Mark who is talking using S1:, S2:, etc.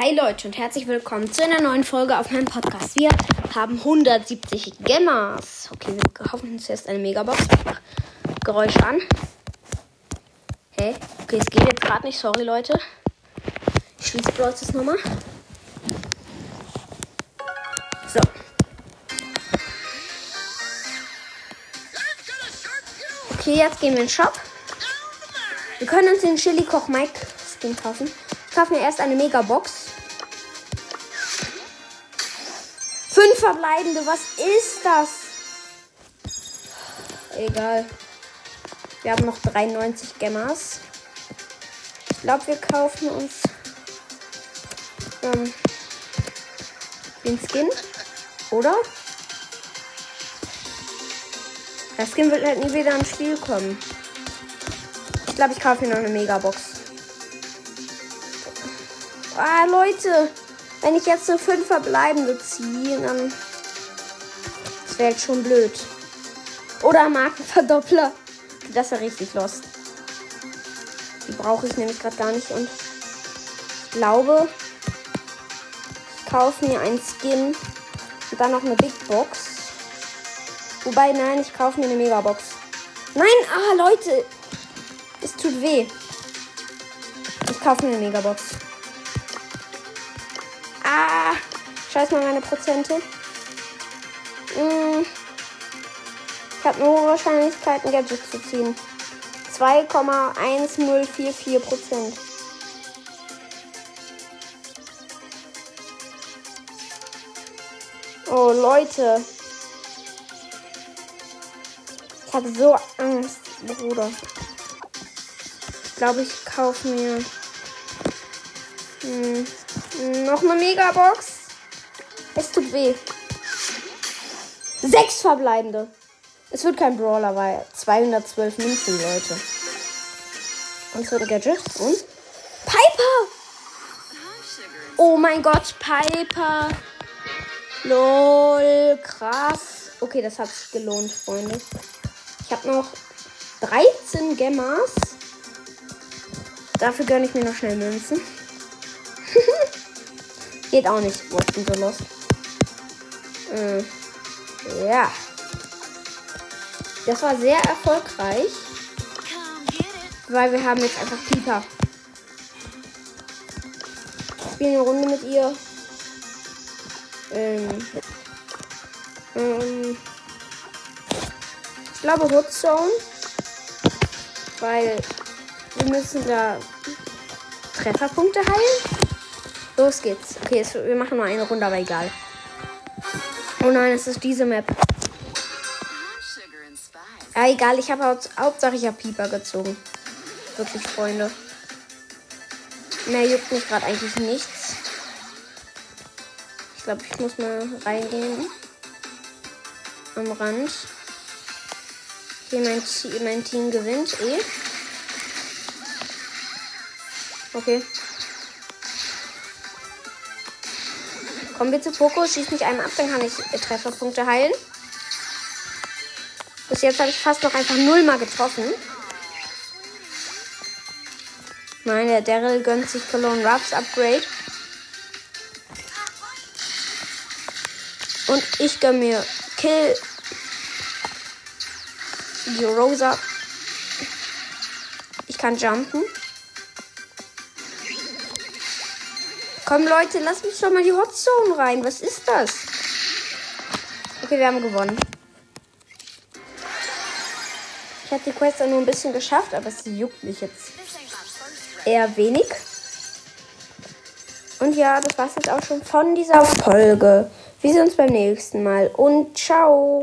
S1: Hi Leute und herzlich willkommen zu einer neuen Folge auf meinem Podcast. Wir haben 170 Gemmers. Okay, wir kaufen uns erst eine Megabox. Geräusch an. Hä? Okay, es geht jetzt gerade nicht. Sorry, Leute. Ich schließe bloß das nochmal. So. Okay, jetzt gehen wir in den Shop. Wir können uns den Chili Koch Mike Skin kaufen. Ich kaufe mir erst eine Megabox. Verbleibende, was ist das? Egal. Wir haben noch 93 Gemmers. Ich glaube, wir kaufen uns ähm, den Skin. Oder? Der Skin wird halt nie wieder ins Spiel kommen. Ich glaube, ich kaufe mir noch eine Megabox. Ah, Leute. Wenn ich jetzt nur fünf verbleibende ziehe, dann. Das wäre jetzt schon blöd. Oder Markenverdoppler. Das wäre richtig lost. Die brauche ich nämlich gerade gar nicht. Und ich glaube, ich kaufe mir einen Skin und dann noch eine Big Box. Wobei, nein, ich kaufe mir eine Megabox. Nein, ah, Leute. Es tut weh. Ich kaufe mir eine Megabox. Scheiß mal meine Prozente. Hm. Ich habe eine hohe Gadget zu ziehen. 2,1044 Prozent. Oh, Leute. Ich habe so Angst, Bruder. Ich glaube, ich kaufe mir hm, noch eine Megabox. Es tut weh. Sechs verbleibende. Es wird kein Brawler, weil 212 Münzen, Leute. Und es wird ein Gadget. Und? Piper! Oh mein Gott, Piper. Lol, krass. Okay, das hat sich gelohnt, Freunde. Ich habe noch 13 Gemmers. Dafür gönne ich mir noch schnell Münzen. Geht auch nicht. Ich bin so lost. Äh, ja. Das war sehr erfolgreich. Weil wir haben jetzt einfach Pieper. Ich spiele eine Runde mit ihr. Ähm, ähm, ich glaube Hoodzone. Weil wir müssen da Trefferpunkte heilen. Los geht's. Okay, wir machen nur eine Runde, aber egal. Oh nein, es ist diese Map. Ja, egal, ich habe Haupt, Hauptsache ich habe Pieper gezogen. Wirklich, Freunde. Mehr juckt mich gerade eigentlich nichts. Ich glaube, ich muss mal reingehen. Am Rand. Okay, mein, mein Team gewinnt eh. Okay. Kommen wir zu Poco, schieß mich einem ab, dann kann ich Trefferpunkte heilen. Bis jetzt habe ich fast noch einfach null mal getroffen. Nein, der Daryl gönnt sich Cologne Ruffs Upgrade. Und ich gönne mir Kill die Rosa. Ich kann jumpen. Komm, Leute, lass mich doch mal die Hotzone rein. Was ist das? Okay, wir haben gewonnen. Ich habe die Quest nur ein bisschen geschafft, aber sie juckt mich jetzt eher wenig. Und ja, das war's jetzt auch schon von dieser Folge. Wir sehen uns beim nächsten Mal und ciao.